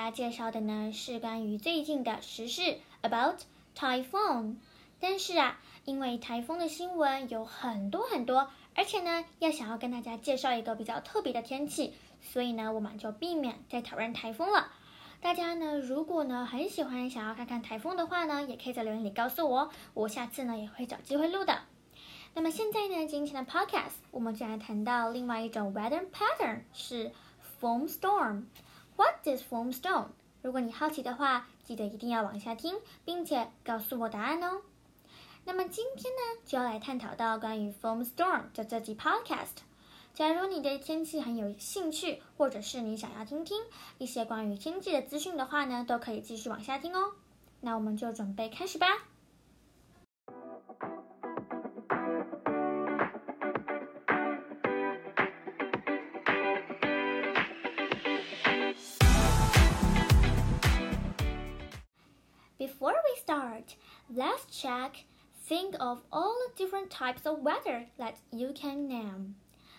大家介绍的呢是关于最近的时事，about typhoon。但是啊，因为台风的新闻有很多很多，而且呢，要想要跟大家介绍一个比较特别的天气，所以呢，我们就避免再讨论台风了。大家呢，如果呢很喜欢想要看看台风的话呢，也可以在留言里告诉我，我下次呢也会找机会录的。那么现在呢，今天的 podcast 我们就来谈到另外一种 weather pattern，是 foam storm。What is foam storm？如果你好奇的话，记得一定要往下听，并且告诉我答案哦。那么今天呢，就要来探讨到关于 foam storm 的这集 podcast。假如你对天气很有兴趣，或者是你想要听听一些关于天气的资讯的话呢，都可以继续往下听哦。那我们就准备开始吧。we start, let's check. Think of all the different types of weather that you can name,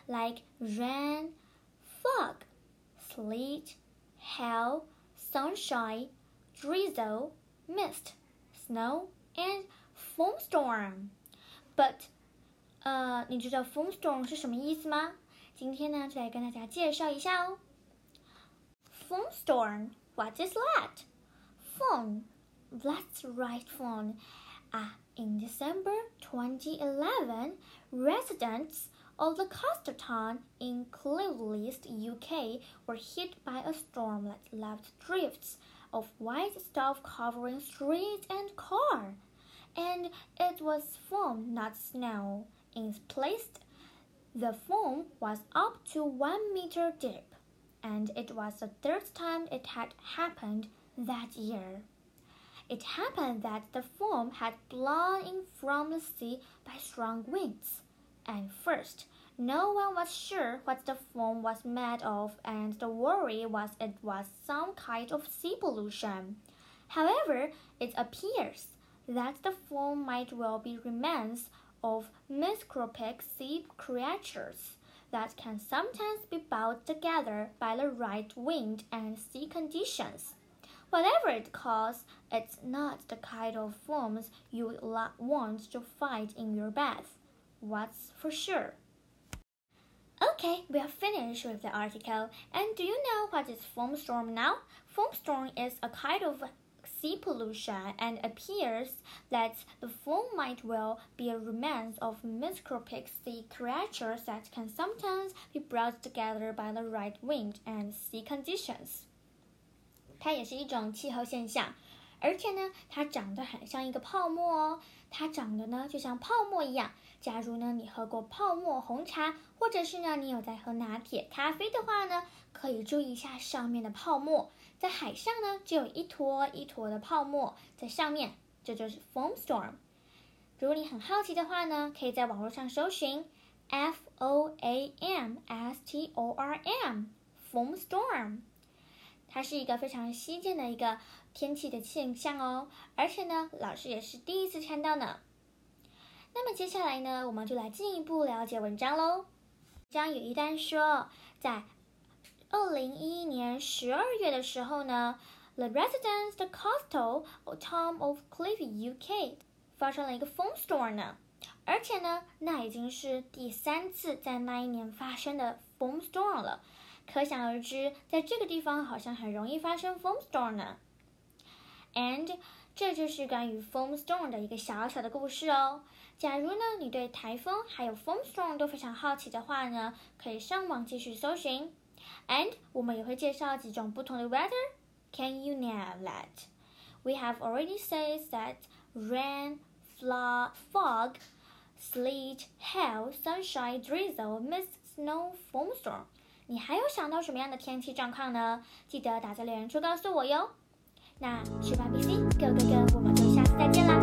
like rain, fog, sleet, hail, sunshine, drizzle, mist, snow, and foam storm. But 呃，你知道 foam storm 是什么意思吗？今天呢，就来跟大家介绍一下哦。Foam storm, what is that? Foam that's right, phone. Uh, in December 2011, residents of the coastal town in Cleveland, UK, were hit by a storm that left drifts of white stuff covering streets and cars. And it was foam, not snow. In place, the foam was up to one meter deep, and it was the third time it had happened that year. It happened that the foam had blown in from the sea by strong winds. At first, no one was sure what the foam was made of, and the worry was it was some kind of sea pollution. However, it appears that the foam might well be remains of microscopic sea creatures that can sometimes be bound together by the right wind and sea conditions. Whatever it caused, it's not the kind of foams you would want to find in your bath. What's for sure? Okay, we are finished with the article. And do you know what is foam storm now? Foam storm is a kind of sea pollution and appears that the foam might well be a remains of microscopic sea creatures that can sometimes be brought together by the right wind and sea conditions. 它也是一种气候现象，而且呢，它长得很像一个泡沫哦。它长得呢就像泡沫一样。假如呢你喝过泡沫红茶，或者是呢你有在喝拿铁咖啡的话呢，可以注意一下上面的泡沫。在海上呢，就有一坨一坨的泡沫在上面，这就是 foam storm。如果你很好奇的话呢，可以在网络上搜寻 F O A M S T O R M foam storm。它是一个非常稀见的一个天气的现象哦，而且呢，老师也是第一次看到呢。那么接下来呢，我们就来进一步了解文章喽。将有一单说，在二零一一年十二月的时候呢，The residents the coastal town of Cliff, UK 发生了一个风 storm 呢，而且呢，那已经是第三次在那一年发生的 foam storm 了。可想而知，在这个地方好像很容易发生 foam storm 呢。And 这就是关于 foam storm 的一个小小的故事哦。假如呢你对台风还有 foam storm 都非常好奇的话呢，可以上网继续搜寻。And 我们也会介绍几种不同的 weather。Can you name that? We have already said that rain, flood, fog, sleet, hail, sunshine, drizzle, mist, snow, foam storm. 你还有想到什么样的天气状况呢？记得打在留言处告诉我哟。那吃吧 BC，Go Go Go，我们就下次再见啦！